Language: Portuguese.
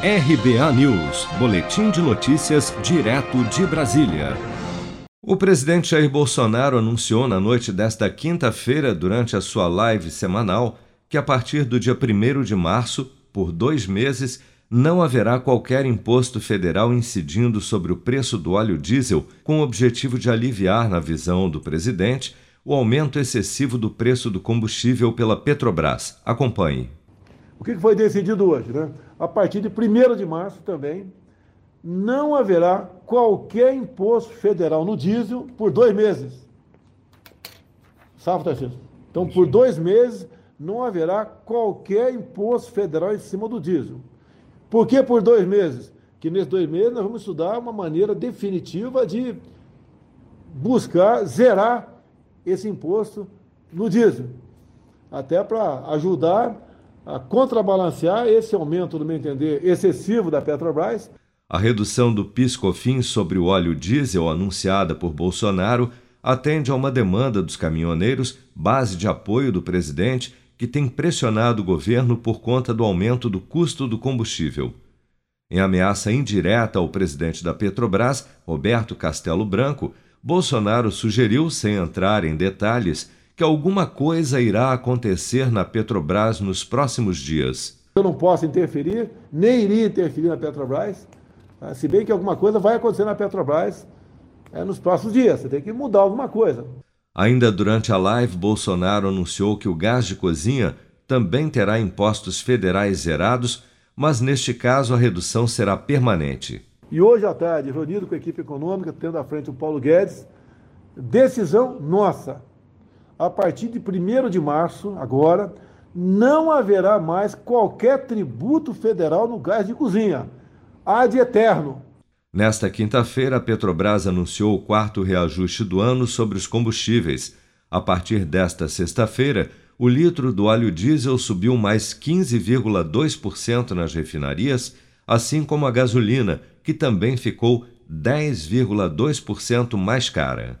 RBA News, Boletim de Notícias, direto de Brasília. O presidente Jair Bolsonaro anunciou na noite desta quinta-feira, durante a sua live semanal, que a partir do dia 1 de março, por dois meses, não haverá qualquer imposto federal incidindo sobre o preço do óleo diesel, com o objetivo de aliviar, na visão do presidente, o aumento excessivo do preço do combustível pela Petrobras. Acompanhe. O que foi decidido hoje? Né? A partir de 1 de março também, não haverá qualquer imposto federal no diesel por dois meses. Salve, Tarcísio. Então, por dois meses, não haverá qualquer imposto federal em cima do diesel. Por que por dois meses? Que nesses dois meses nós vamos estudar uma maneira definitiva de buscar zerar esse imposto no diesel. Até para ajudar a contrabalancear esse aumento, no meu entender, excessivo da Petrobras. A redução do PIS/COFINS sobre o óleo diesel anunciada por Bolsonaro atende a uma demanda dos caminhoneiros, base de apoio do presidente, que tem pressionado o governo por conta do aumento do custo do combustível. Em ameaça indireta ao presidente da Petrobras, Roberto Castelo Branco, Bolsonaro sugeriu, sem entrar em detalhes, que alguma coisa irá acontecer na Petrobras nos próximos dias. Eu não posso interferir, nem iria interferir na Petrobras, tá? se bem que alguma coisa vai acontecer na Petrobras é, nos próximos dias. Você tem que mudar alguma coisa. Ainda durante a live, Bolsonaro anunciou que o gás de cozinha também terá impostos federais zerados, mas neste caso a redução será permanente. E hoje à tarde, reunido com a equipe econômica, tendo à frente o Paulo Guedes, decisão nossa a partir de 1 de março, agora, não haverá mais qualquer tributo federal no gás de cozinha. Ad eterno. Nesta quinta-feira, a Petrobras anunciou o quarto reajuste do ano sobre os combustíveis. A partir desta sexta-feira, o litro do óleo diesel subiu mais 15,2% nas refinarias, assim como a gasolina, que também ficou 10,2% mais cara.